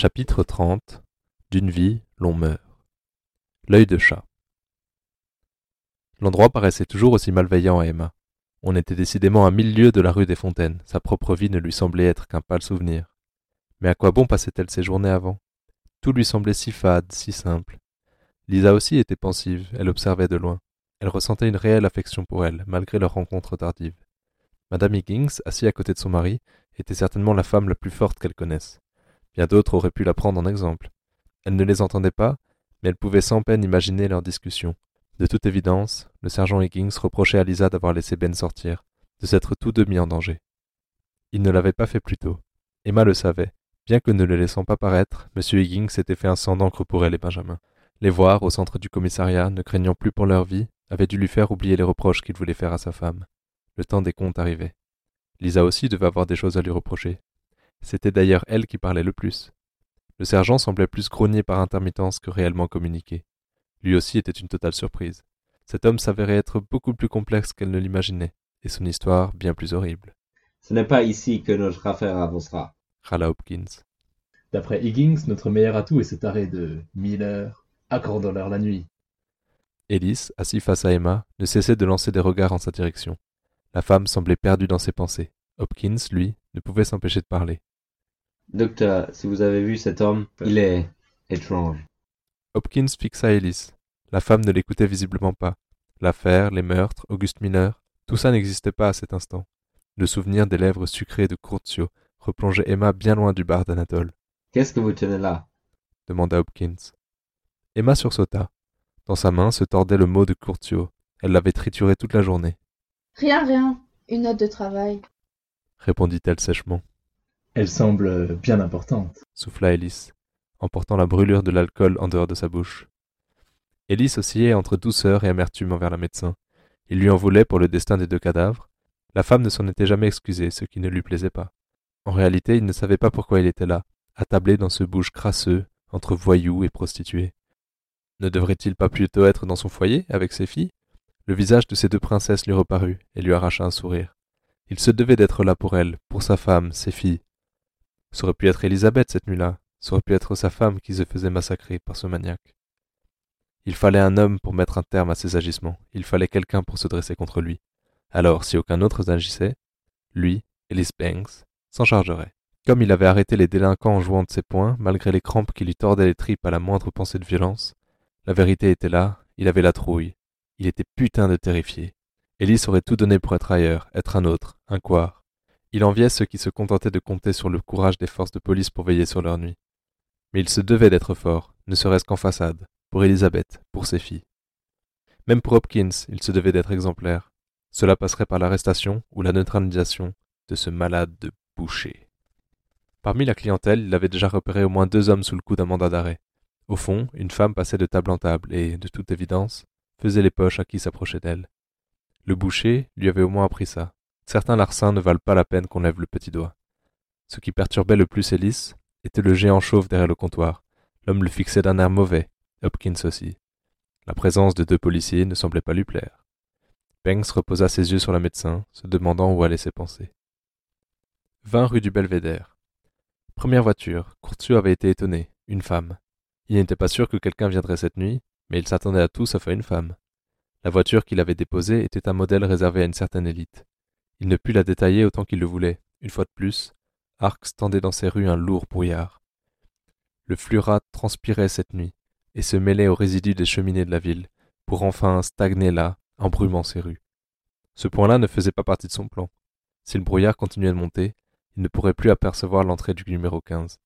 Chapitre 30 D'une vie, l'on meurt. L'œil de chat. L'endroit paraissait toujours aussi malveillant à Emma. On était décidément à mille lieues de la rue des Fontaines. Sa propre vie ne lui semblait être qu'un pâle souvenir. Mais à quoi bon passait-elle ses journées avant? Tout lui semblait si fade, si simple. Lisa aussi était pensive, elle observait de loin. Elle ressentait une réelle affection pour elle, malgré leur rencontre tardive. Madame Higgins, assise à côté de son mari, était certainement la femme la plus forte qu'elle connaisse. D'autres auraient pu la prendre en exemple. Elle ne les entendait pas, mais elle pouvait sans peine imaginer leurs discussions. De toute évidence, le sergent Higgins reprochait à Lisa d'avoir laissé Ben sortir, de s'être tous deux mis en danger. Il ne l'avait pas fait plus tôt. Emma le savait. Bien que ne le laissant pas paraître, M. Higgins s'était fait un sang d'encre pour elle et Benjamin. Les voir au centre du commissariat, ne craignant plus pour leur vie, avait dû lui faire oublier les reproches qu'il voulait faire à sa femme. Le temps des comptes arrivait. Lisa aussi devait avoir des choses à lui reprocher. C'était d'ailleurs elle qui parlait le plus. Le sergent semblait plus grogner par intermittence que réellement communiquer. Lui aussi était une totale surprise. Cet homme s'avérait être beaucoup plus complexe qu'elle ne l'imaginait, et son histoire bien plus horrible. Ce n'est pas ici que notre affaire avancera. Râla Hopkins. D'après Higgins, notre meilleur atout est cet arrêt de Miller, accordons-leur la nuit. Ellis, assis face à Emma, ne cessait de lancer des regards en sa direction. La femme semblait perdue dans ses pensées. Hopkins, lui, ne pouvait s'empêcher de parler. Docteur, si vous avez vu cet homme, il est étrange. Hopkins fixa Ellis. La femme ne l'écoutait visiblement pas. L'affaire, les meurtres, Auguste Mineur, tout ça n'existait pas à cet instant. Le souvenir des lèvres sucrées de Curtio replongeait Emma bien loin du bar d'Anatole. Qu'est-ce que vous tenez là? demanda Hopkins. Emma sursauta. Dans sa main se tordait le mot de Curtio. Elle l'avait trituré toute la journée. Rien, rien. Une note de travail. répondit-elle sèchement. Elle semble bien importante. souffla Ellis, emportant la brûlure de l'alcool en dehors de sa bouche. Ellis oscillait entre douceur et amertume envers la médecin. Il lui en voulait pour le destin des deux cadavres. La femme ne s'en était jamais excusée, ce qui ne lui plaisait pas. En réalité, il ne savait pas pourquoi il était là, attablé dans ce bouge crasseux, entre voyous et prostituées. Ne devrait-il pas plutôt être dans son foyer, avec ses filles? Le visage de ces deux princesses lui reparut et lui arracha un sourire. Il se devait d'être là pour elle, pour sa femme, ses filles. Ça aurait pu être Élisabeth cette nuit-là, ça aurait pu être sa femme qui se faisait massacrer par ce maniaque. Il fallait un homme pour mettre un terme à ses agissements, il fallait quelqu'un pour se dresser contre lui. Alors, si aucun autre n'agissait, lui, Ellis Banks, s'en chargerait. Comme il avait arrêté les délinquants en jouant de ses poings, malgré les crampes qui lui tordaient les tripes à la moindre pensée de violence, la vérité était là, il avait la trouille, il était putain de terrifié. Ellis aurait tout donné pour être ailleurs, être un autre, un quart. Il enviait ceux qui se contentaient de compter sur le courage des forces de police pour veiller sur leur nuit. Mais il se devait d'être fort, ne serait-ce qu'en façade, pour Elisabeth, pour ses filles. Même pour Hopkins, il se devait d'être exemplaire. Cela passerait par l'arrestation ou la neutralisation de ce malade de boucher. Parmi la clientèle, il avait déjà repéré au moins deux hommes sous le coup d'un mandat d'arrêt. Au fond, une femme passait de table en table et, de toute évidence, faisait les poches à qui s'approchait d'elle. Le boucher lui avait au moins appris ça. Certains larcins ne valent pas la peine qu'on lève le petit doigt. Ce qui perturbait le plus Ellis était le géant chauve derrière le comptoir. L'homme le fixait d'un air mauvais, Hopkins aussi. La présence de deux policiers ne semblait pas lui plaire. Banks reposa ses yeux sur le médecin, se demandant où allaient ses pensées. Vingt rue du Belvédère. Première voiture. Courtieu avait été étonné. Une femme. Il n'était pas sûr que quelqu'un viendrait cette nuit, mais il s'attendait à tout sauf à une femme. La voiture qu'il avait déposée était un modèle réservé à une certaine élite. Il ne put la détailler autant qu'il le voulait. Une fois de plus, Arx tendait dans ses rues un lourd brouillard. Le fluorat transpirait cette nuit et se mêlait aux résidus des cheminées de la ville, pour enfin stagner là, embrumant ses rues. Ce point-là ne faisait pas partie de son plan. Si le brouillard continuait de monter, il ne pourrait plus apercevoir l'entrée du numéro 15.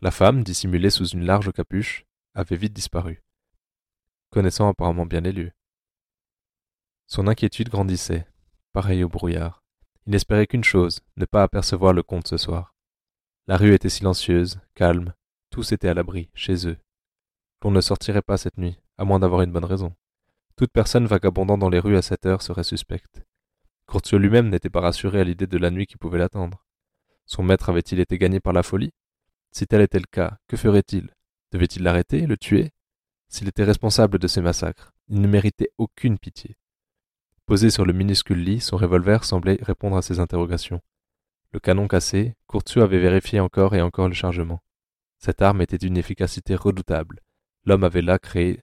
La femme, dissimulée sous une large capuche, avait vite disparu, connaissant apparemment bien les lieux. Son inquiétude grandissait, pareil au brouillard. Il n'espérait qu'une chose, ne pas apercevoir le comte ce soir. La rue était silencieuse, calme, tous étaient à l'abri, chez eux. L'on ne sortirait pas cette nuit, à moins d'avoir une bonne raison. Toute personne vagabondant dans les rues à cette heure serait suspecte. Courtieu lui-même n'était pas rassuré à l'idée de la nuit qui pouvait l'attendre. Son maître avait-il été gagné par la folie? Si tel était le cas, que ferait-il? Devait-il l'arrêter, le tuer? S'il était responsable de ces massacres, il ne méritait aucune pitié. Posé sur le minuscule lit, son revolver semblait répondre à ses interrogations. Le canon cassé, Courtieu avait vérifié encore et encore le chargement. Cette arme était d'une efficacité redoutable. L'homme avait là créé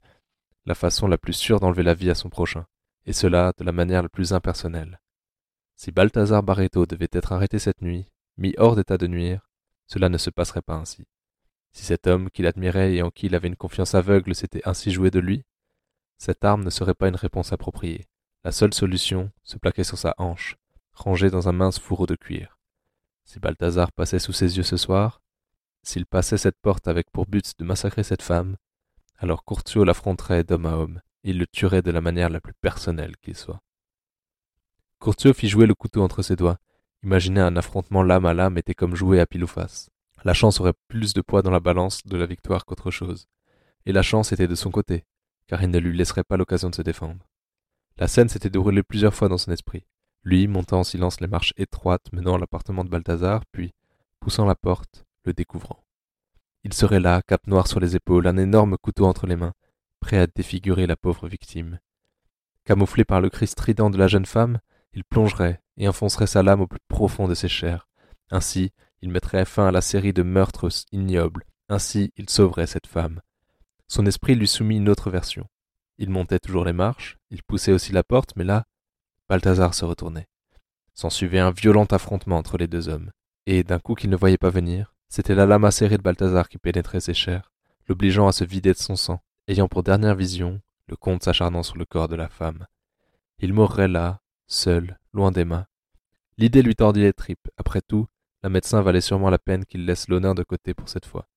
la façon la plus sûre d'enlever la vie à son prochain, et cela de la manière la plus impersonnelle. Si Balthazar Barreto devait être arrêté cette nuit, mis hors d'état de nuire, cela ne se passerait pas ainsi. Si cet homme qu'il admirait et en qui il avait une confiance aveugle s'était ainsi joué de lui, cette arme ne serait pas une réponse appropriée. La seule solution se plaquait sur sa hanche, rangée dans un mince fourreau de cuir. Si Balthazar passait sous ses yeux ce soir, s'il passait cette porte avec pour but de massacrer cette femme, alors Courtio l'affronterait d'homme à homme, et il le tuerait de la manière la plus personnelle qu'il soit. Courtio fit jouer le couteau entre ses doigts. Imaginer un affrontement lame à lame était comme jouer à pile ou face. La chance aurait plus de poids dans la balance de la victoire qu'autre chose. Et la chance était de son côté, car il ne lui laisserait pas l'occasion de se défendre. La scène s'était déroulée plusieurs fois dans son esprit. Lui montant en silence les marches étroites menant à l'appartement de Balthazar, puis, poussant la porte, le découvrant. Il serait là, cap noir sur les épaules, un énorme couteau entre les mains, prêt à défigurer la pauvre victime. Camouflé par le cri strident de la jeune femme, il plongerait et enfoncerait sa lame au plus profond de ses chairs. Ainsi, il mettrait fin à la série de meurtres ignobles. Ainsi, il sauverait cette femme. Son esprit lui soumit une autre version. Il montait toujours les marches, il poussait aussi la porte, mais là, Balthazar se retournait. S'en suivait un violent affrontement entre les deux hommes, et d'un coup qu'il ne voyait pas venir, c'était la lame acérée de Balthazar qui pénétrait ses chairs, l'obligeant à se vider de son sang, ayant pour dernière vision le comte s'acharnant sur le corps de la femme. Il mourrait là, seul, loin d'Emma. L'idée lui tordit les tripes. Après tout, la médecin valait sûrement la peine qu'il laisse l'honneur de côté pour cette fois.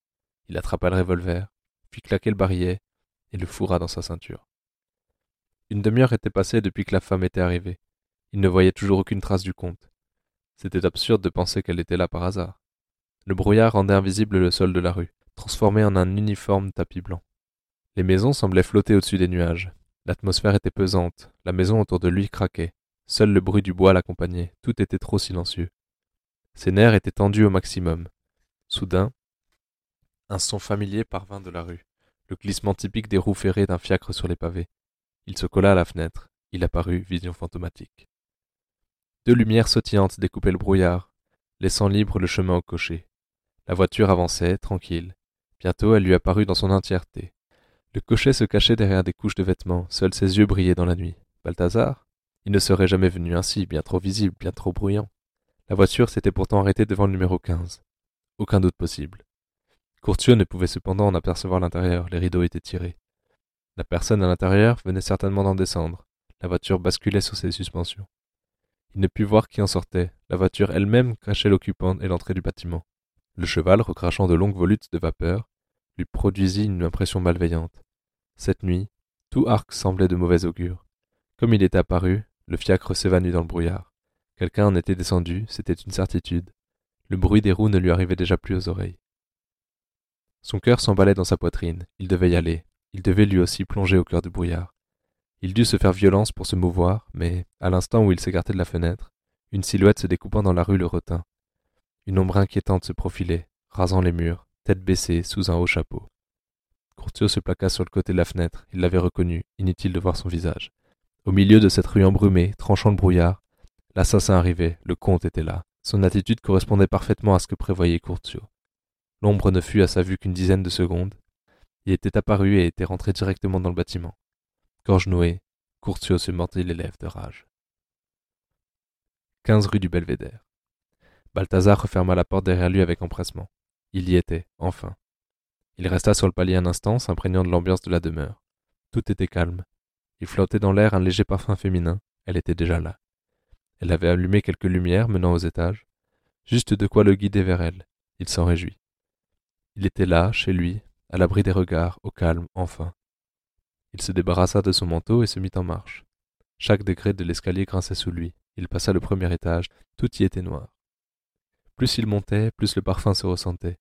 Il attrapa le revolver, fit claquer le barillet et le fourra dans sa ceinture. Une demi-heure était passée depuis que la femme était arrivée. Il ne voyait toujours aucune trace du comte. C'était absurde de penser qu'elle était là par hasard. Le brouillard rendait invisible le sol de la rue, transformé en un uniforme tapis blanc. Les maisons semblaient flotter au-dessus des nuages. L'atmosphère était pesante, la maison autour de lui craquait. Seul le bruit du bois l'accompagnait, tout était trop silencieux. Ses nerfs étaient tendus au maximum. Soudain, un son familier parvint de la rue, le glissement typique des roues ferrées d'un fiacre sur les pavés. Il se colla à la fenêtre. Il apparut, vision fantomatique. Deux lumières sautillantes découpaient le brouillard, laissant libre le chemin au cocher. La voiture avançait, tranquille. Bientôt elle lui apparut dans son entièreté. Le cocher se cachait derrière des couches de vêtements, seuls ses yeux brillaient dans la nuit. Balthazar? Il ne serait jamais venu ainsi, bien trop visible, bien trop bruyant. La voiture s'était pourtant arrêtée devant le numéro 15. Aucun doute possible. Courtieu ne pouvait cependant en apercevoir l'intérieur, les rideaux étaient tirés. La personne à l'intérieur venait certainement d'en descendre. La voiture basculait sur ses suspensions. Il ne put voir qui en sortait. La voiture elle-même cachait l'occupant et l'entrée du bâtiment. Le cheval, recrachant de longues volutes de vapeur, lui produisit une impression malveillante. Cette nuit, tout arc semblait de mauvais augure. Comme il était apparu, le fiacre s'évanouit dans le brouillard. Quelqu'un en était descendu, c'était une certitude. Le bruit des roues ne lui arrivait déjà plus aux oreilles. Son cœur s'emballait dans sa poitrine. Il devait y aller. Il devait lui aussi plonger au cœur du brouillard. Il dut se faire violence pour se mouvoir, mais, à l'instant où il s'écartait de la fenêtre, une silhouette se découpant dans la rue le retint. Une ombre inquiétante se profilait, rasant les murs, tête baissée, sous un haut chapeau. Courtier se plaqua sur le côté de la fenêtre. Il l'avait reconnu, inutile de voir son visage. Au milieu de cette rue embrumée, tranchant le brouillard, l'assassin arrivait, le comte était là. Son attitude correspondait parfaitement à ce que prévoyait Courtio. L'ombre ne fut à sa vue qu'une dizaine de secondes. Il était apparu et était rentré directement dans le bâtiment. Gorge nouée, Courtio se mordit les lèvres de rage. 15 rue du Belvédère. Balthazar referma la porte derrière lui avec empressement. Il y était, enfin. Il resta sur le palier un instant, s'imprégnant de l'ambiance de la demeure. Tout était calme. Il flottait dans l'air un léger parfum féminin. Elle était déjà là. Elle avait allumé quelques lumières menant aux étages, juste de quoi le guider vers elle. Il s'en réjouit. Il était là, chez lui, à l'abri des regards, au calme, enfin. Il se débarrassa de son manteau et se mit en marche. Chaque degré de l'escalier grinçait sous lui. Il passa le premier étage, tout y était noir. Plus il montait, plus le parfum se ressentait.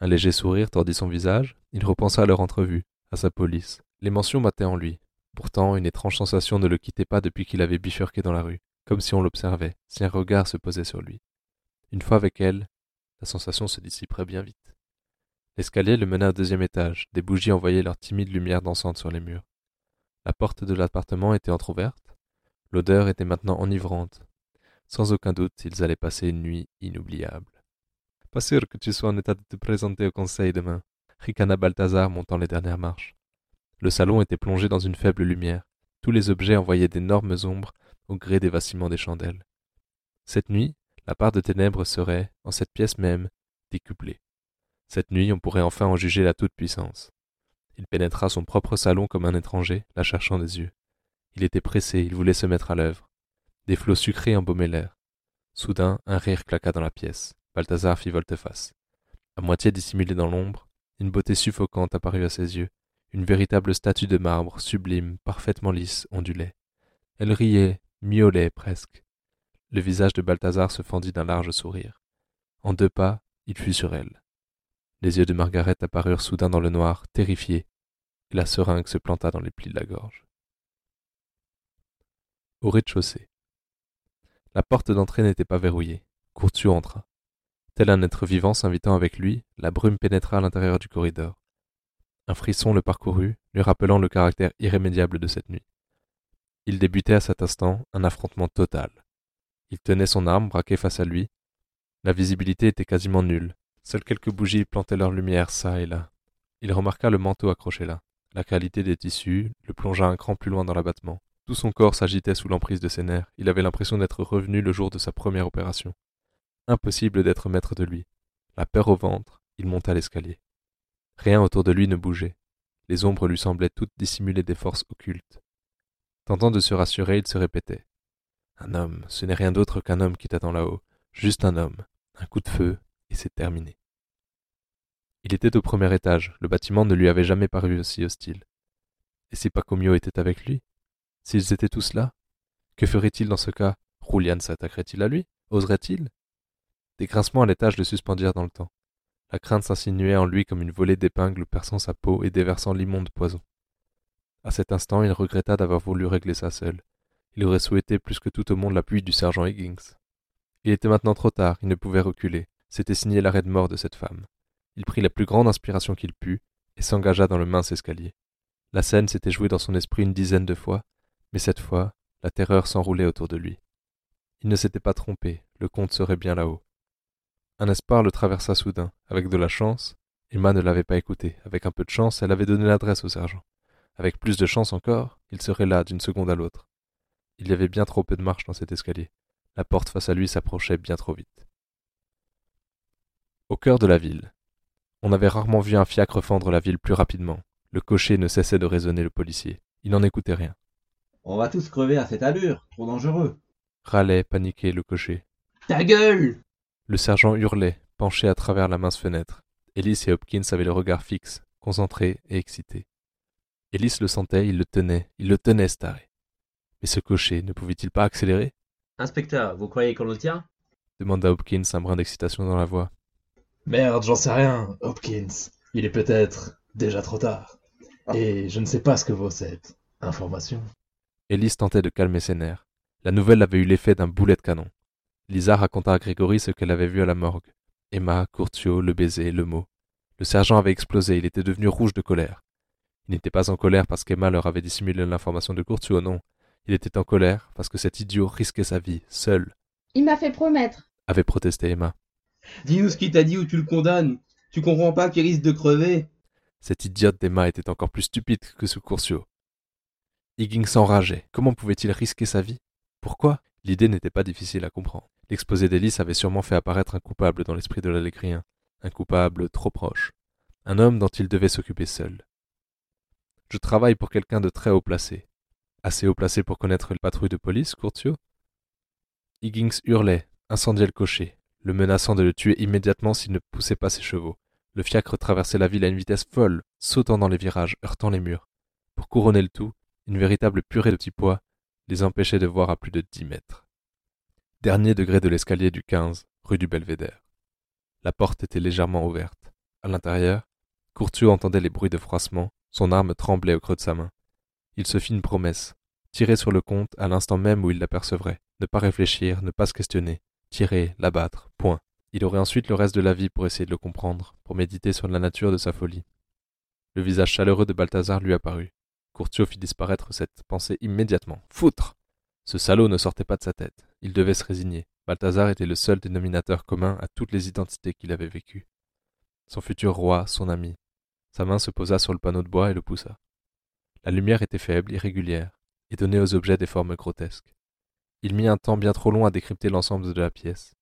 Un léger sourire tordit son visage, il repensa à leur entrevue, à sa police. Les mentions battaient en lui. Pourtant, une étrange sensation ne le quittait pas depuis qu'il avait bifurqué dans la rue, comme si on l'observait, si un regard se posait sur lui. Une fois avec elle, la sensation se dissiperait bien vite. L'escalier le mena au deuxième étage, des bougies envoyaient leur timide lumière dansante sur les murs. La porte de l'appartement était entr'ouverte, l'odeur était maintenant enivrante, sans aucun doute, ils allaient passer une nuit inoubliable. Pas sûr que tu sois en état de te présenter au conseil demain, ricana Balthazar montant les dernières marches. Le salon était plongé dans une faible lumière. Tous les objets envoyaient d'énormes ombres au gré des vacillements des chandelles. Cette nuit, la part de ténèbres serait, en cette pièce même, décuplée. Cette nuit, on pourrait enfin en juger la toute-puissance. Il pénétra son propre salon comme un étranger, la cherchant des yeux. Il était pressé, il voulait se mettre à l'œuvre. Des flots sucrés embaumaient l'air. Soudain, un rire claqua dans la pièce. Balthazar fit volte-face. À moitié dissimulée dans l'ombre, une beauté suffocante apparut à ses yeux. Une véritable statue de marbre, sublime, parfaitement lisse, ondulait. Elle riait, miaulait presque. Le visage de Balthazar se fendit d'un large sourire. En deux pas, il fut sur elle. Les yeux de Margaret apparurent soudain dans le noir, terrifiés, et la seringue se planta dans les plis de la gorge. Au rez-de-chaussée. La porte d'entrée n'était pas verrouillée. Courtieu entra. Tel un être vivant s'invitant avec lui, la brume pénétra à l'intérieur du corridor. Un frisson le parcourut, lui rappelant le caractère irrémédiable de cette nuit. Il débutait à cet instant un affrontement total. Il tenait son arme braquée face à lui. La visibilité était quasiment nulle. Seules quelques bougies plantaient leur lumière çà et là. Il remarqua le manteau accroché là. La qualité des tissus le plongea un cran plus loin dans l'abattement. Tout son corps s'agitait sous l'emprise de ses nerfs. Il avait l'impression d'être revenu le jour de sa première opération. Impossible d'être maître de lui. La peur au ventre, il monta l'escalier. Rien autour de lui ne bougeait. Les ombres lui semblaient toutes dissimuler des forces occultes. Tentant de se rassurer, il se répétait. Un homme, ce n'est rien d'autre qu'un homme qui t'attend là-haut. Juste un homme. Un coup de feu, et c'est terminé. Il était au premier étage. Le bâtiment ne lui avait jamais paru aussi hostile. Et si Pacomio était avec lui S'ils étaient tous là Que ferait-il dans ce cas? Roulian s'attaquerait-il à lui? Oserait-il? Des grincements à l'étage le suspendirent dans le temps. La crainte s'insinuait en lui comme une volée d'épingles perçant sa peau et déversant l'immonde poison. À cet instant, il regretta d'avoir voulu régler ça seul. Il aurait souhaité plus que tout au monde l'appui du sergent Higgins. Il était maintenant trop tard, il ne pouvait reculer. C'était signé l'arrêt de mort de cette femme. Il prit la plus grande inspiration qu'il put et s'engagea dans le mince escalier. La scène s'était jouée dans son esprit une dizaine de fois, mais cette fois, la terreur s'enroulait autour de lui. Il ne s'était pas trompé, le comte serait bien là-haut. Un espoir le traversa soudain. Avec de la chance, Emma ne l'avait pas écouté. Avec un peu de chance, elle avait donné l'adresse au sergent. Avec plus de chance encore, il serait là d'une seconde à l'autre. Il y avait bien trop peu de marche dans cet escalier. La porte face à lui s'approchait bien trop vite. Au cœur de la ville. On avait rarement vu un fiacre fendre la ville plus rapidement. Le cocher ne cessait de raisonner le policier. Il n'en écoutait rien. On va tous crever à cette allure, trop dangereux. Râlait, paniqué le cocher. Ta gueule Le sergent hurlait, penché à travers la mince fenêtre. Ellis et Hopkins avaient le regard fixe, concentré et excité. Ellis le sentait, il le tenait, il le tenait, staré. Mais ce cocher ne pouvait-il pas accélérer? Inspecteur, vous croyez qu'on le tient? demanda Hopkins, un brin d'excitation dans la voix. Merde, j'en sais rien, Hopkins. Il est peut-être déjà trop tard. Et je ne sais pas ce que vaut cette information. Ellis tentait de calmer ses nerfs. La nouvelle avait eu l'effet d'un boulet de canon. Lisa raconta à Grégory ce qu'elle avait vu à la morgue. Emma, Courtiot, le baiser, le mot. Le sergent avait explosé, il était devenu rouge de colère. Il n'était pas en colère parce qu'Emma leur avait dissimulé l'information de Courtiot, non. Il était en colère parce que cet idiot risquait sa vie, seul, Il m'a fait promettre. avait protesté Emma. Dis-nous ce qu'il t'a dit ou tu le condamnes. Tu comprends pas qu'il risque de crever Cette idiote d'Emma était encore plus stupide que ce Courtiot. Higgins s'enrageait. Comment pouvait-il risquer sa vie? Pourquoi? L'idée n'était pas difficile à comprendre. L'exposé d'Hélice avait sûrement fait apparaître un coupable dans l'esprit de l'Alécrien, un coupable trop proche, un homme dont il devait s'occuper seul. Je travaille pour quelqu'un de très haut placé. Assez haut placé pour connaître le patrouille de police, Courtiot Higgins hurlait, incendiait le cocher, le menaçant de le tuer immédiatement s'il ne poussait pas ses chevaux. Le fiacre traversait la ville à une vitesse folle, sautant dans les virages, heurtant les murs. Pour couronner le tout, une véritable purée de petits pois les empêchait de voir à plus de dix mètres. Dernier degré de l'escalier du 15, rue du Belvédère. La porte était légèrement ouverte. À l'intérieur, Courtiot entendait les bruits de froissement, son arme tremblait au creux de sa main. Il se fit une promesse, tirer sur le comte à l'instant même où il l'apercevrait, ne pas réfléchir, ne pas se questionner, tirer, l'abattre, point. Il aurait ensuite le reste de la vie pour essayer de le comprendre, pour méditer sur la nature de sa folie. Le visage chaleureux de Balthazar lui apparut. Courtiot fit disparaître cette pensée immédiatement. Foutre Ce salaud ne sortait pas de sa tête. Il devait se résigner. Balthazar était le seul dénominateur commun à toutes les identités qu'il avait vécues. Son futur roi, son ami. Sa main se posa sur le panneau de bois et le poussa. La lumière était faible, irrégulière, et donnait aux objets des formes grotesques. Il mit un temps bien trop long à décrypter l'ensemble de la pièce.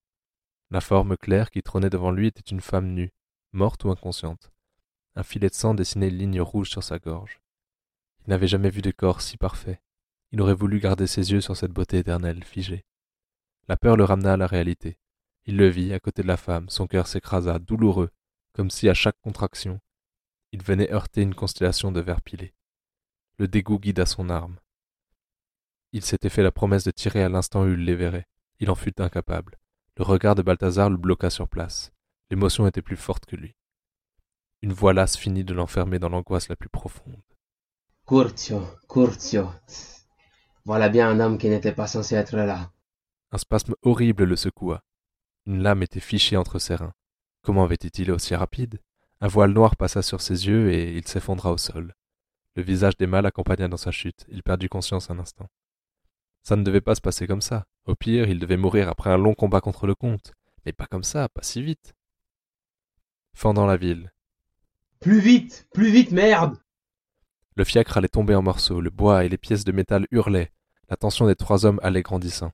La forme claire qui trônait devant lui était une femme nue, morte ou inconsciente. Un filet de sang dessinait une ligne rouge sur sa gorge. Il n'avait jamais vu de corps si parfait. Il aurait voulu garder ses yeux sur cette beauté éternelle, figée. La peur le ramena à la réalité. Il le vit, à côté de la femme, son cœur s'écrasa, douloureux, comme si à chaque contraction, il venait heurter une constellation de vers pilés. Le dégoût guida son arme. Il s'était fait la promesse de tirer à l'instant où il les verrait. Il en fut incapable. Le regard de Balthazar le bloqua sur place. L'émotion était plus forte que lui. Une voix lasse finit de l'enfermer dans l'angoisse la plus profonde. Curtio, Curtio. Voilà bien un homme qui n'était pas censé être là. Un spasme horrible le secoua. Une lame était fichée entre ses reins. Comment avait-il aussi rapide? Un voile noir passa sur ses yeux et il s'effondra au sol. Le visage d'Emma l'accompagna dans sa chute. Il perdit conscience un instant. Ça ne devait pas se passer comme ça. Au pire, il devait mourir après un long combat contre le comte. Mais pas comme ça, pas si vite. Fendant la ville. Plus vite, plus vite, merde Le fiacre allait tomber en morceaux, le bois et les pièces de métal hurlaient. La tension des trois hommes allait grandissant.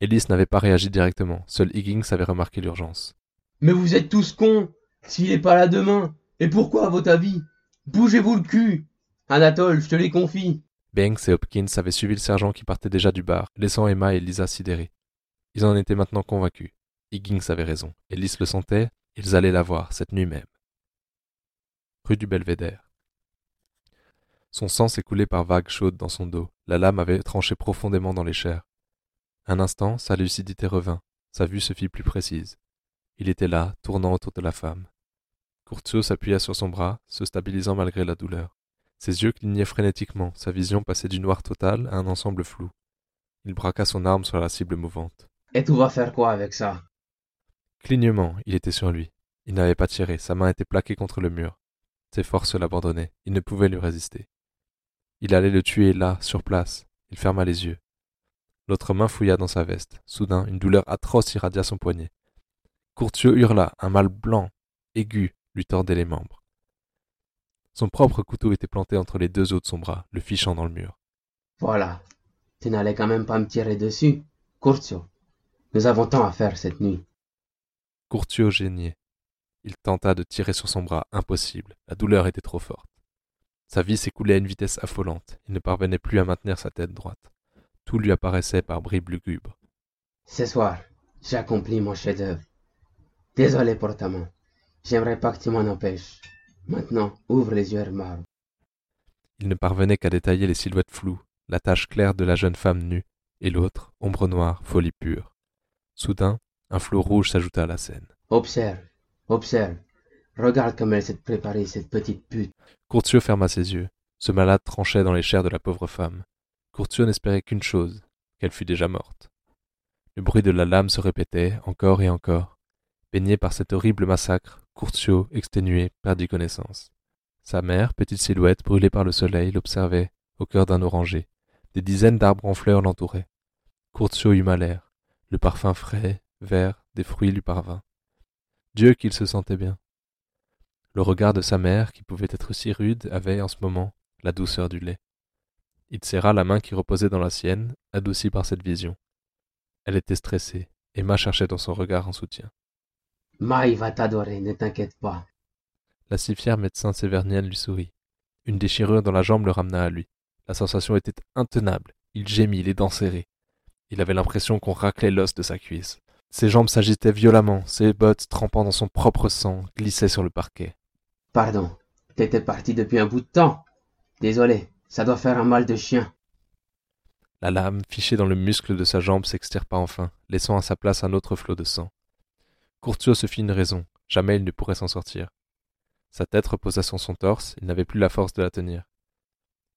Ellis n'avait pas réagi directement. Seul Higgins avait remarqué l'urgence. Mais vous êtes tous cons S'il est pas là demain Et pourquoi, à votre avis? Bougez-vous le cul Anatole, je te les confie Banks et Hopkins avaient suivi le sergent qui partait déjà du bar, laissant Emma et Lisa sidérés. Ils en étaient maintenant convaincus. Higgins avait raison. Ellis le sentait, ils allaient la voir, cette nuit même. Rue du Belvédère. Son sang s'écoulait par vagues chaudes dans son dos. La lame avait tranché profondément dans les chairs. Un instant, sa lucidité revint. Sa vue se fit plus précise. Il était là, tournant autour de la femme. Curtio s'appuya sur son bras, se stabilisant malgré la douleur. Ses yeux clignaient frénétiquement, sa vision passait du noir total à un ensemble flou. Il braqua son arme sur la cible mouvante. Et tu vas faire quoi avec ça? Clignement, il était sur lui. Il n'avait pas tiré, sa main était plaquée contre le mur. Ses forces l'abandonnaient, il ne pouvait lui résister. Il allait le tuer là, sur place. Il ferma les yeux. L'autre main fouilla dans sa veste. Soudain, une douleur atroce irradia son poignet. Curtio hurla, un mal blanc, aigu, lui tordait les membres. Son propre couteau était planté entre les deux os de son bras, le fichant dans le mur. Voilà. Tu n'allais quand même pas me tirer dessus, Curtio. Nous avons tant à faire cette nuit. Curtio geignait. Il tenta de tirer sur son bras, impossible. La douleur était trop forte. Sa vie s'écoulait à une vitesse affolante. Il ne parvenait plus à maintenir sa tête droite. Tout lui apparaissait par bribes lugubres. Ce soir, j'ai accompli mon chef-d'œuvre. Désolé pour ta main. J'aimerais pas que tu m'en empêches. Maintenant, ouvre les yeux, Hermar. Il ne parvenait qu'à détailler les silhouettes floues, la tache claire de la jeune femme nue, et l'autre, ombre noire, folie pure. Soudain, un flot rouge s'ajouta à la scène. Observe, observe. Regarde comme elle s'est préparée, cette petite pute. Curtio ferma ses yeux. Ce malade tranchait dans les chairs de la pauvre femme. Curtio n'espérait qu'une chose, qu'elle fût déjà morte. Le bruit de la lame se répétait encore et encore. Baigné par cet horrible massacre, Curtio, exténué, perdit connaissance. Sa mère, petite silhouette brûlée par le soleil, l'observait, au cœur d'un oranger. Des dizaines d'arbres en fleurs l'entouraient. Curtio eut mal l'air. Le parfum frais, vert, des fruits lui parvint. Dieu qu'il se sentait bien. Le regard de sa mère, qui pouvait être si rude, avait, en ce moment, la douceur du lait. Il serra la main qui reposait dans la sienne, adoucie par cette vision. Elle était stressée. Emma cherchait dans son regard un soutien. Maï va t'adorer, ne t'inquiète pas. La si fière médecin sévernienne lui sourit. Une déchirure dans la jambe le ramena à lui. La sensation était intenable. Il gémit, les dents serrées. Il avait l'impression qu'on raclait l'os de sa cuisse. Ses jambes s'agitaient violemment, ses bottes, trempant dans son propre sang, glissaient sur le parquet. Pardon, t'étais parti depuis un bout de temps. Désolé, ça doit faire un mal de chien. La lame, fichée dans le muscle de sa jambe, s'extirpa enfin, laissant à sa place un autre flot de sang. Curtio se fit une raison. Jamais il ne pourrait s'en sortir. Sa tête reposa sur son torse, il n'avait plus la force de la tenir.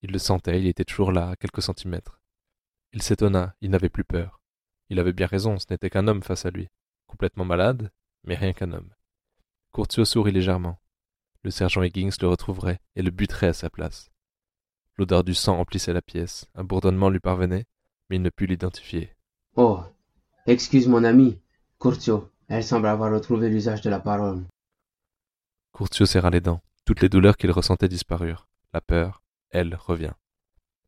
Il le sentait, il était toujours là, à quelques centimètres. Il s'étonna, il n'avait plus peur. Il avait bien raison, ce n'était qu'un homme face à lui. Complètement malade, mais rien qu'un homme. Curtio sourit légèrement. Le sergent Higgins le retrouverait et le buterait à sa place. L'odeur du sang emplissait la pièce, un bourdonnement lui parvenait, mais il ne put l'identifier. Oh, excuse mon ami. Elle semble avoir retrouvé l'usage de la parole. Curtio serra les dents. Toutes les douleurs qu'il ressentait disparurent. La peur, elle, revient.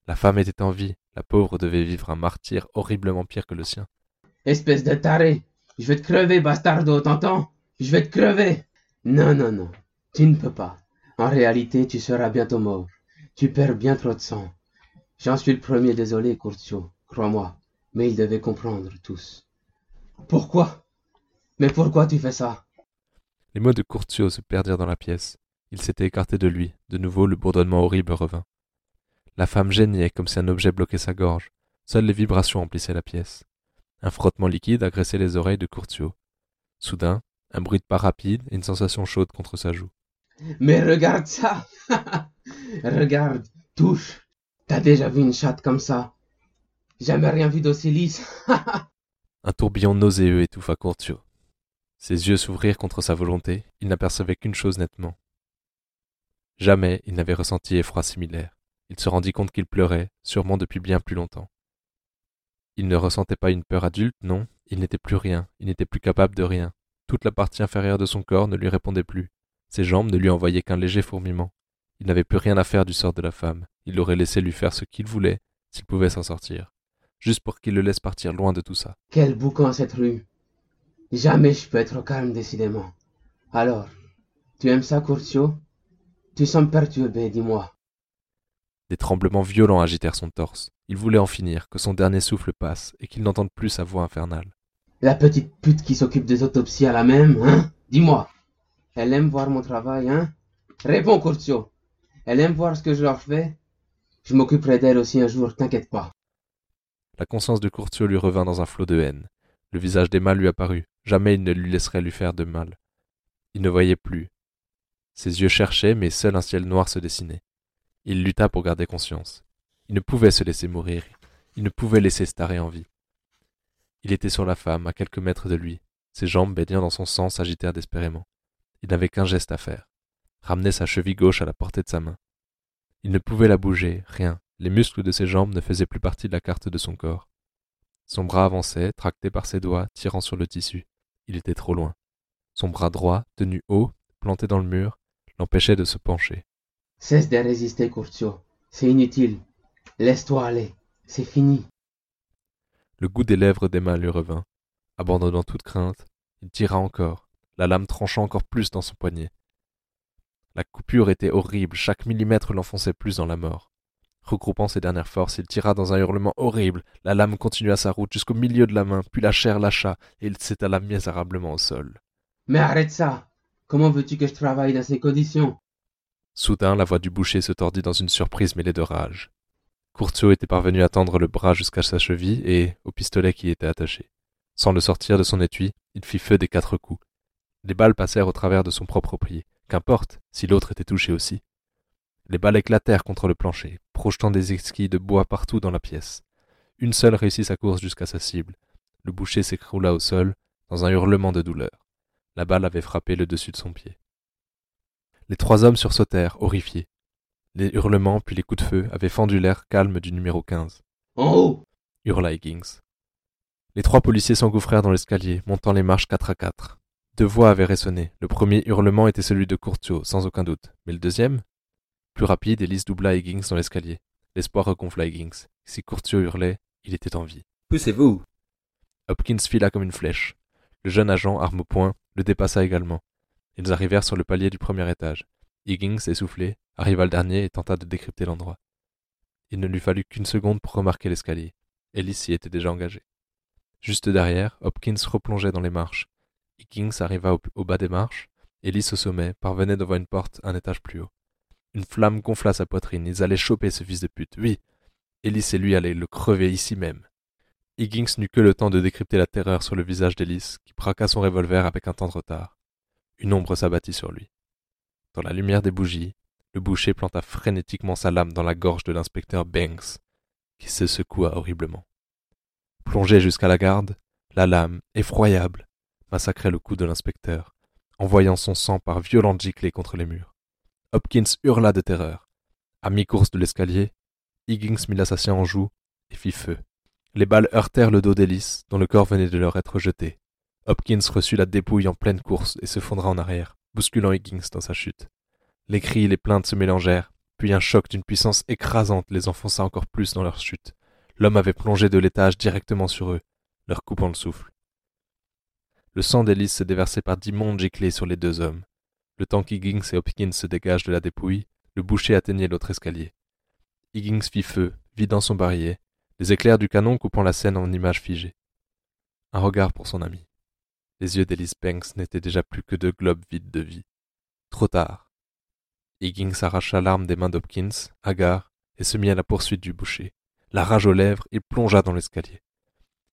La femme était en vie. La pauvre devait vivre un martyr horriblement pire que le sien. Espèce de taré Je vais te crever, bastardo, t'entends? Je vais te crever Non, non, non. Tu ne peux pas. En réalité, tu seras bientôt mort. Tu perds bien trop de sang. J'en suis le premier désolé, Curtio. Crois-moi. Mais ils devaient comprendre, tous. Pourquoi? Mais pourquoi tu fais ça? Les mots de Curtio se perdirent dans la pièce. Il s'était écarté de lui. De nouveau, le bourdonnement horrible revint. La femme geignait comme si un objet bloquait sa gorge. Seules les vibrations emplissaient la pièce. Un frottement liquide agressait les oreilles de Curtio. Soudain, un bruit de pas rapide et une sensation chaude contre sa joue. Mais regarde ça Regarde, touche T'as déjà vu une chatte comme ça? Jamais rien vu d'aussi lisse Un tourbillon nauséeux étouffa Curtio. Ses yeux s'ouvrirent contre sa volonté, il n'apercevait qu'une chose nettement. Jamais il n'avait ressenti effroi similaire. Il se rendit compte qu'il pleurait, sûrement depuis bien plus longtemps. Il ne ressentait pas une peur adulte, non, il n'était plus rien, il n'était plus capable de rien. Toute la partie inférieure de son corps ne lui répondait plus. Ses jambes ne lui envoyaient qu'un léger fourmillement. Il n'avait plus rien à faire du sort de la femme. Il l'aurait laissé lui faire ce qu'il voulait, s'il pouvait s'en sortir. Juste pour qu'il le laisse partir loin de tout ça. Quel boucan cette rue Jamais je peux être calme, décidément. Alors, tu aimes ça, Curtio Tu sembles perturbé, dis-moi. Des tremblements violents agitèrent son torse. Il voulait en finir, que son dernier souffle passe, et qu'il n'entende plus sa voix infernale. La petite pute qui s'occupe des autopsies à la même, hein? Dis-moi. Elle aime voir mon travail, hein? Réponds, Curtio. Elle aime voir ce que je leur fais Je m'occuperai d'elle aussi un jour, t'inquiète pas. La conscience de Curtio lui revint dans un flot de haine. Le visage d'Emma lui apparut. Jamais il ne lui laisserait lui faire de mal. Il ne voyait plus. Ses yeux cherchaient, mais seul un ciel noir se dessinait. Il lutta pour garder conscience. Il ne pouvait se laisser mourir. Il ne pouvait laisser Staré en vie. Il était sur la femme, à quelques mètres de lui. Ses jambes, baignant dans son sang, s'agitèrent désespérément. Il n'avait qu'un geste à faire. Ramener sa cheville gauche à la portée de sa main. Il ne pouvait la bouger, rien. Les muscles de ses jambes ne faisaient plus partie de la carte de son corps. Son bras avançait, tracté par ses doigts, tirant sur le tissu. Il était trop loin. Son bras droit, tenu haut, planté dans le mur, l'empêchait de se pencher. Cesse de résister, Curtio. C'est inutile. Laisse-toi aller. C'est fini. Le goût des lèvres d'Emma lui revint. Abandonnant toute crainte, il tira encore, la lame tranchant encore plus dans son poignet. La coupure était horrible, chaque millimètre l'enfonçait plus dans la mort. Regroupant ses dernières forces, il tira dans un hurlement horrible. La lame continua sa route jusqu'au milieu de la main, puis la chair lâcha, et il s'étala misérablement au sol. Mais arrête ça Comment veux-tu que je travaille dans ces conditions? Soudain, la voix du boucher se tordit dans une surprise mêlée de rage. Curtio était parvenu à tendre le bras jusqu'à sa cheville et au pistolet qui y était attaché. Sans le sortir de son étui, il fit feu des quatre coups. Les balles passèrent au travers de son propre pied. Qu'importe, si l'autre était touché aussi. Les balles éclatèrent contre le plancher, projetant des esquilles de bois partout dans la pièce. Une seule réussit sa course jusqu'à sa cible. Le boucher s'écroula au sol, dans un hurlement de douleur. La balle avait frappé le dessus de son pied. Les trois hommes sursautèrent, horrifiés. Les hurlements puis les coups de feu avaient fendu l'air calme du numéro 15. En haut hurla Higgins. Les trois policiers s'engouffrèrent dans l'escalier, montant les marches quatre à quatre. Deux voix avaient résonné. Le premier hurlement était celui de Curtio, sans aucun doute. Mais le deuxième? Plus rapide, Elise doubla Higgins dans l'escalier. L'espoir regonfla Higgins. Si Curtio hurlait, il était en vie. Poussez-vous Hopkins fila comme une flèche. Le jeune agent, arme au poing, le dépassa également. Ils arrivèrent sur le palier du premier étage. Higgins, essoufflé, arriva le dernier et tenta de décrypter l'endroit. Il ne lui fallut qu'une seconde pour remarquer l'escalier. Ellis s'y était déjà engagé. Juste derrière, Hopkins replongeait dans les marches. Higgins arriva au, au bas des marches. Ellis au sommet parvenait devant une porte un étage plus haut. Une flamme gonfla sa poitrine. Ils allaient choper ce fils de pute. Oui. Ellis et lui allaient le crever ici même. Higgins n'eut que le temps de décrypter la terreur sur le visage d'Ellis, qui braqua son revolver avec un temps de retard. Une ombre s'abattit sur lui. Dans la lumière des bougies, le boucher planta frénétiquement sa lame dans la gorge de l'inspecteur Banks, qui se secoua horriblement. Plongé jusqu'à la garde, la lame, effroyable, massacrait le cou de l'inspecteur, envoyant son sang par violentes giclées contre les murs. Hopkins hurla de terreur. À mi-course de l'escalier, Higgins mit l'assassin en joue et fit feu. Les balles heurtèrent le dos d'Ellis, dont le corps venait de leur être jeté. Hopkins reçut la dépouille en pleine course et se fondra en arrière, bousculant Higgins dans sa chute. Les cris et les plaintes se mélangèrent, puis un choc d'une puissance écrasante les enfonça encore plus dans leur chute. L'homme avait plongé de l'étage directement sur eux, leur coupant le souffle. Le sang d'Ellis se déversait par d'immondes giclées sur les deux hommes. Le temps qu'Higgins et Hopkins se dégagent de la dépouille, le boucher atteignait l'autre escalier. Higgins fit feu, vidant son barillet, les éclairs du canon coupant la scène en images figées. Un regard pour son ami. Les yeux d'Ellis Banks n'étaient déjà plus que deux globes vides de vie. Trop tard. Higgins arracha l'arme des mains d'Hopkins, hagard, et se mit à la poursuite du boucher. La rage aux lèvres, il plongea dans l'escalier.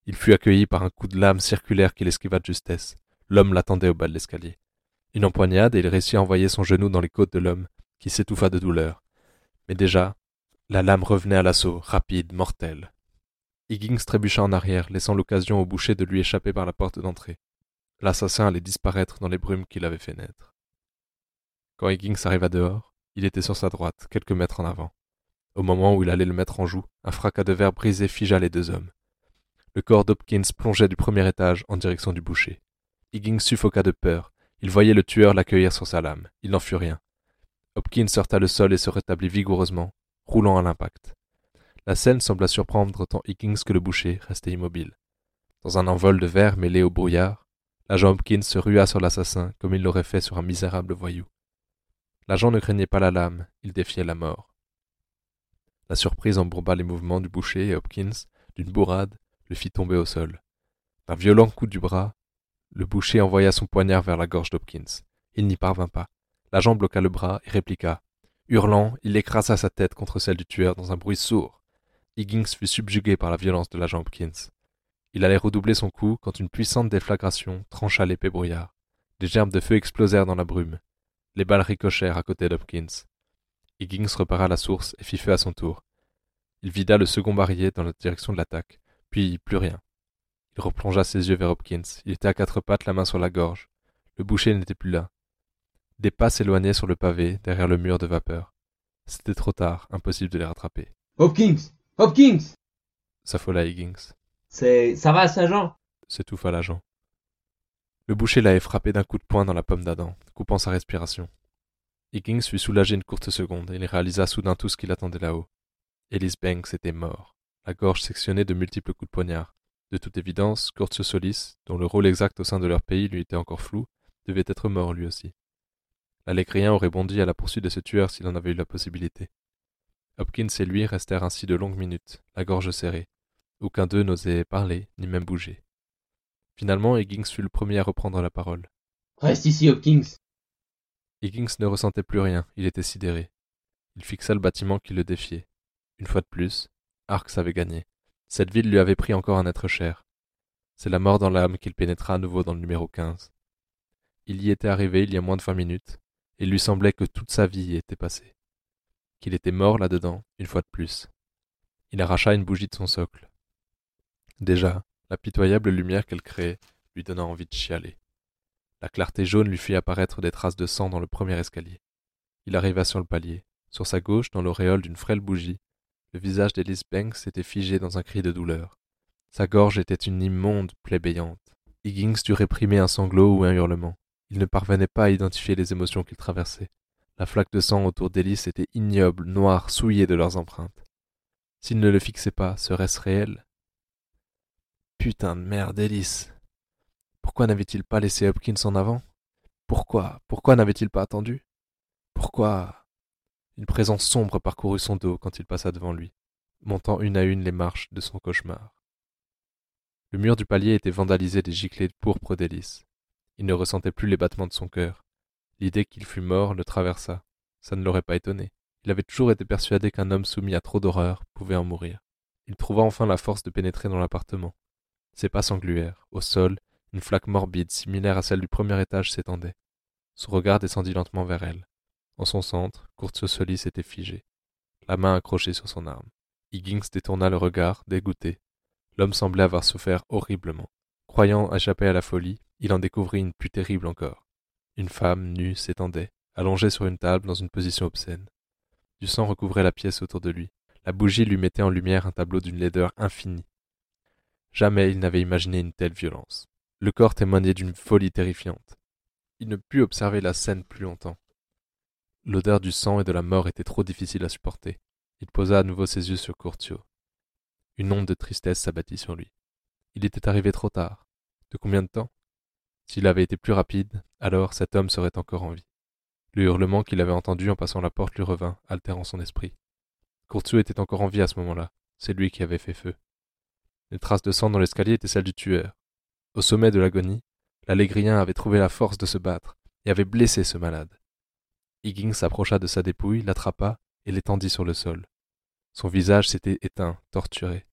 Il fut accueilli par un coup de lame circulaire qu'il esquiva de justesse. L'homme l'attendait au bas de l'escalier. Une empoignade et il réussit à envoyer son genou dans les côtes de l'homme, qui s'étouffa de douleur. Mais déjà, la lame revenait à l'assaut, rapide, mortelle. Higgins trébucha en arrière, laissant l'occasion au boucher de lui échapper par la porte d'entrée l'assassin allait disparaître dans les brumes qu'il avait fait naître. Quand Higgins arriva dehors, il était sur sa droite, quelques mètres en avant. Au moment où il allait le mettre en joue, un fracas de verre brisé figea les deux hommes. Le corps d'Hopkins plongeait du premier étage en direction du boucher. Higgins suffoqua de peur. Il voyait le tueur l'accueillir sur sa lame. Il n'en fut rien. Hopkins heurta le sol et se rétablit vigoureusement, roulant à l'impact. La scène sembla surprendre tant Higgins que le boucher, restés immobiles. Dans un envol de verre mêlé au brouillard, L'agent Hopkins se rua sur l'assassin comme il l'aurait fait sur un misérable voyou. L'agent ne craignait pas la lame, il défiait la mort. La surprise embourba les mouvements du boucher et Hopkins, d'une bourrade, le fit tomber au sol. D'un violent coup du bras, le boucher envoya son poignard vers la gorge d'Hopkins. Il n'y parvint pas. L'agent bloqua le bras et répliqua. Hurlant, il écrasa sa tête contre celle du tueur dans un bruit sourd. Higgins fut subjugué par la violence de l'agent Hopkins. Il allait redoubler son coup quand une puissante déflagration trancha l'épais brouillard. Des gerbes de feu explosèrent dans la brume. Les balles ricochèrent à côté d'Hopkins. Higgins repara la source et fit feu à son tour. Il vida le second barillet dans la direction de l'attaque, puis plus rien. Il replongea ses yeux vers Hopkins. Il était à quatre pattes, la main sur la gorge. Le boucher n'était plus là. Des pas s'éloignaient sur le pavé, derrière le mur de vapeur. C'était trop tard, impossible de les rattraper. Hopkins Hopkins S'affola Higgins. C'est. Ça va, sergent s'étouffa l'agent. Le boucher l'avait frappé d'un coup de poing dans la pomme d'Adam, coupant sa respiration. Higgins fut soulagé une courte seconde et il réalisa soudain tout ce qu'il attendait là-haut. Ellis Banks était mort, la gorge sectionnée de multiples coups de poignard. De toute évidence, Curtius Solis, dont le rôle exact au sein de leur pays lui était encore flou, devait être mort lui aussi. L'Alécrien aurait bondi à la poursuite de ce tueur s'il en avait eu la possibilité. Hopkins et lui restèrent ainsi de longues minutes, la gorge serrée, aucun d'eux n'osait parler, ni même bouger. Finalement, Higgins fut le premier à reprendre la parole. Reste ici, Hopkins. Higgins ne ressentait plus rien, il était sidéré. Il fixa le bâtiment qui le défiait. Une fois de plus, Arx avait gagné. Cette ville lui avait pris encore un être cher. C'est la mort dans l'âme qu'il pénétra à nouveau dans le numéro 15. Il y était arrivé il y a moins de vingt minutes, et il lui semblait que toute sa vie y était passée. Qu'il était mort là-dedans, une fois de plus. Il arracha une bougie de son socle. Déjà, la pitoyable lumière qu'elle créait lui donna envie de chialer. La clarté jaune lui fit apparaître des traces de sang dans le premier escalier. Il arriva sur le palier. Sur sa gauche, dans l'auréole d'une frêle bougie, le visage d'Ellis Banks s'était figé dans un cri de douleur. Sa gorge était une immonde plaie béante. Higgins dut réprimer un sanglot ou un hurlement. Il ne parvenait pas à identifier les émotions qu'il traversait. La flaque de sang autour d'Ellis était ignoble, noire, souillée de leurs empreintes. S'il ne le fixait pas, serait-ce réel? Putain de merde, Ellis. Pourquoi n'avait-il pas laissé Hopkins en avant? Pourquoi? Pourquoi n'avait-il pas attendu? Pourquoi? Une présence sombre parcourut son dos quand il passa devant lui, montant une à une les marches de son cauchemar. Le mur du palier était vandalisé des giclées de pourpre d'Ellis. Il ne ressentait plus les battements de son cœur. L'idée qu'il fût mort le traversa. Ça ne l'aurait pas étonné. Il avait toujours été persuadé qu'un homme soumis à trop d'horreur pouvait en mourir. Il trouva enfin la force de pénétrer dans l'appartement. Ses pas s'engluèrent. Au sol, une flaque morbide, similaire à celle du premier étage, s'étendait. Son regard descendit lentement vers elle. En son centre, Solis était figé, la main accrochée sur son arme. Higgins détourna le regard, dégoûté. L'homme semblait avoir souffert horriblement. Croyant échapper à la folie, il en découvrit une plus terrible encore. Une femme nue s'étendait, allongée sur une table dans une position obscène. Du sang recouvrait la pièce autour de lui. La bougie lui mettait en lumière un tableau d'une laideur infinie. Jamais il n'avait imaginé une telle violence. Le corps témoignait d'une folie terrifiante. Il ne put observer la scène plus longtemps. L'odeur du sang et de la mort était trop difficile à supporter. Il posa à nouveau ses yeux sur Curtio. Une onde de tristesse s'abattit sur lui. Il était arrivé trop tard. De combien de temps? S'il avait été plus rapide, alors cet homme serait encore en vie. Le hurlement qu'il avait entendu en passant la porte lui revint, altérant son esprit. Curtio était encore en vie à ce moment-là. C'est lui qui avait fait feu. Les traces de sang dans l'escalier étaient celles du tueur. Au sommet de l'agonie, l'allégrien avait trouvé la force de se battre et avait blessé ce malade. Higgins s'approcha de sa dépouille, l'attrapa et l'étendit sur le sol. Son visage s'était éteint, torturé.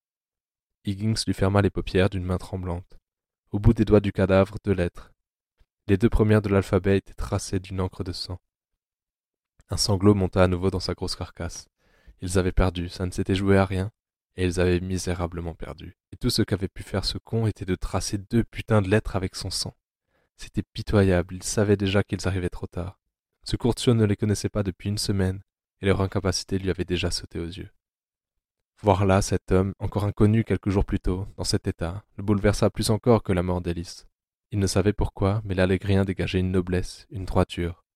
Higgins lui ferma les paupières d'une main tremblante. Au bout des doigts du cadavre, deux lettres. Les deux premières de l'alphabet étaient tracées d'une encre de sang. Un sanglot monta à nouveau dans sa grosse carcasse. Ils avaient perdu, ça ne s'était joué à rien, et ils avaient misérablement perdu. Et tout ce qu'avait pu faire ce con était de tracer deux putains de lettres avec son sang. C'était pitoyable, ils savaient déjà qu'ils arrivaient trop tard. Ce courtier ne les connaissait pas depuis une semaine, et leur incapacité lui avait déjà sauté aux yeux. Voir là cet homme, encore inconnu quelques jours plus tôt, dans cet état, le bouleversa plus encore que la mort d'Hélice. Il ne savait pourquoi, mais l'allégrien dégageait une noblesse, une droiture.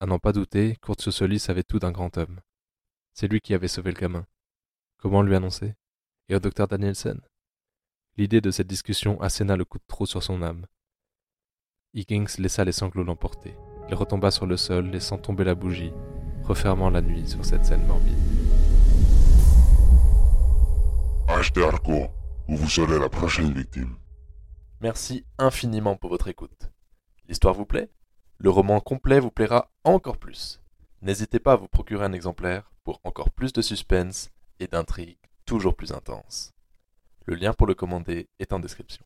À n'en pas douter, Curtio Solis savait tout d'un grand homme. C'est lui qui avait sauvé le gamin. Comment lui annoncer? Et au docteur Danielson L'idée de cette discussion asséna le coup de trop sur son âme. Higgins laissa les sanglots l'emporter. Il retomba sur le sol, laissant tomber la bougie, refermant la nuit sur cette scène morbide. Achetez Arco, ou vous serez la prochaine victime. Merci infiniment pour votre écoute. L'histoire vous plaît? Le roman complet vous plaira encore plus. N'hésitez pas à vous procurer un exemplaire pour encore plus de suspense et d'intrigues toujours plus intenses. Le lien pour le commander est en description.